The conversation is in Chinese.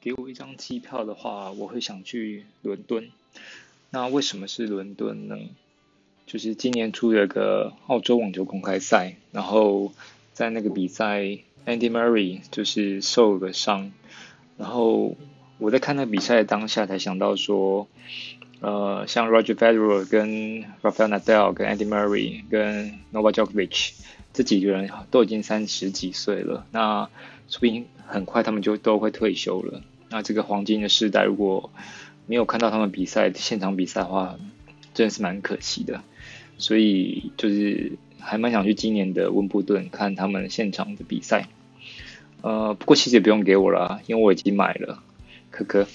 给我一张机票的话，我会想去伦敦。那为什么是伦敦呢？就是今年出了个澳洲网球公开赛，然后在那个比赛，Andy Murray 就是受了伤，然后我在看那个比赛当下才想到说，呃，像 Roger Federer 跟 Rafael Nadal 跟 Andy Murray 跟 Novak Djokovic 这几个人都已经三十几岁了，那说不定很快他们就都会退休了。那这个黄金的时代如果没有看到他们比赛现场比赛的话，真的是蛮可惜的。所以就是还蛮想去今年的温布顿看他们现场的比赛，呃，不过其实也不用给我了，因为我已经买了，可可。